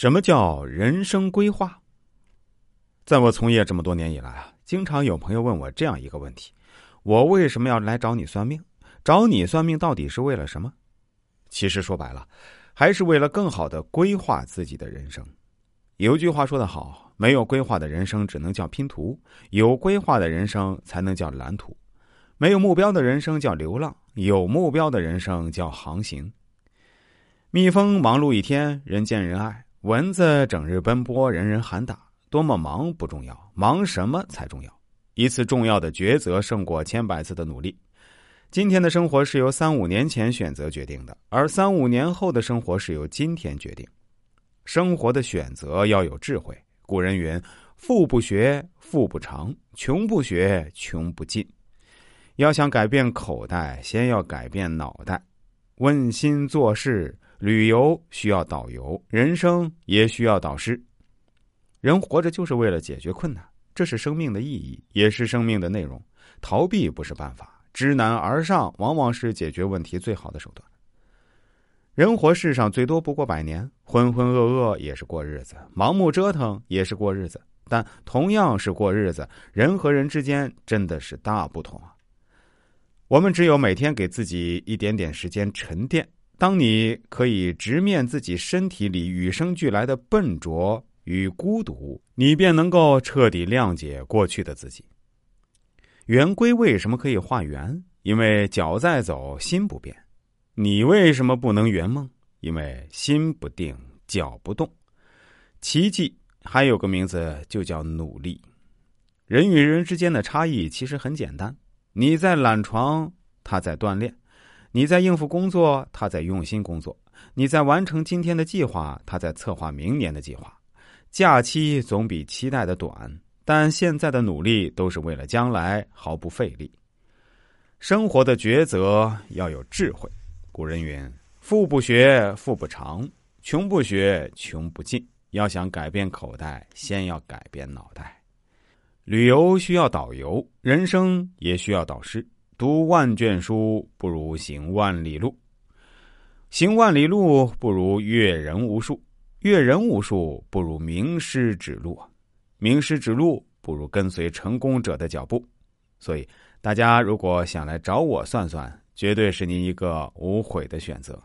什么叫人生规划？在我从业这么多年以来啊，经常有朋友问我这样一个问题：我为什么要来找你算命？找你算命到底是为了什么？其实说白了，还是为了更好的规划自己的人生。有句话说得好：没有规划的人生只能叫拼图，有规划的人生才能叫蓝图。没有目标的人生叫流浪，有目标的人生叫航行。蜜蜂忙碌一天，人见人爱；蚊子整日奔波，人人喊打。多么忙不重要，忙什么才重要？一次重要的抉择胜过千百次的努力。今天的生活是由三五年前选择决定的，而三五年后的生活是由今天决定。生活的选择要有智慧。古人云：“富不学，富不长；穷不学，穷不进。”要想改变口袋，先要改变脑袋。问心做事。旅游需要导游，人生也需要导师。人活着就是为了解决困难，这是生命的意义，也是生命的内容。逃避不是办法，知难而上往往是解决问题最好的手段。人活世上最多不过百年，浑浑噩噩也是过日子，盲目折腾也是过日子。但同样是过日子，人和人之间真的是大不同啊！我们只有每天给自己一点点时间沉淀。当你可以直面自己身体里与生俱来的笨拙与孤独，你便能够彻底谅解过去的自己。圆规为什么可以画圆？因为脚在走，心不变。你为什么不能圆梦？因为心不定，脚不动。奇迹还有个名字，就叫努力。人与人之间的差异其实很简单：你在懒床，他在锻炼。你在应付工作，他在用心工作；你在完成今天的计划，他在策划明年的计划。假期总比期待的短，但现在的努力都是为了将来，毫不费力。生活的抉择要有智慧。古人云：“富不学，富不长；穷不学，穷不进。”要想改变口袋，先要改变脑袋。旅游需要导游，人生也需要导师。读万卷书不如行万里路，行万里路不如阅人无数，阅人无数不如名师指路，名师指路不如跟随成功者的脚步。所以，大家如果想来找我算算，绝对是您一个无悔的选择。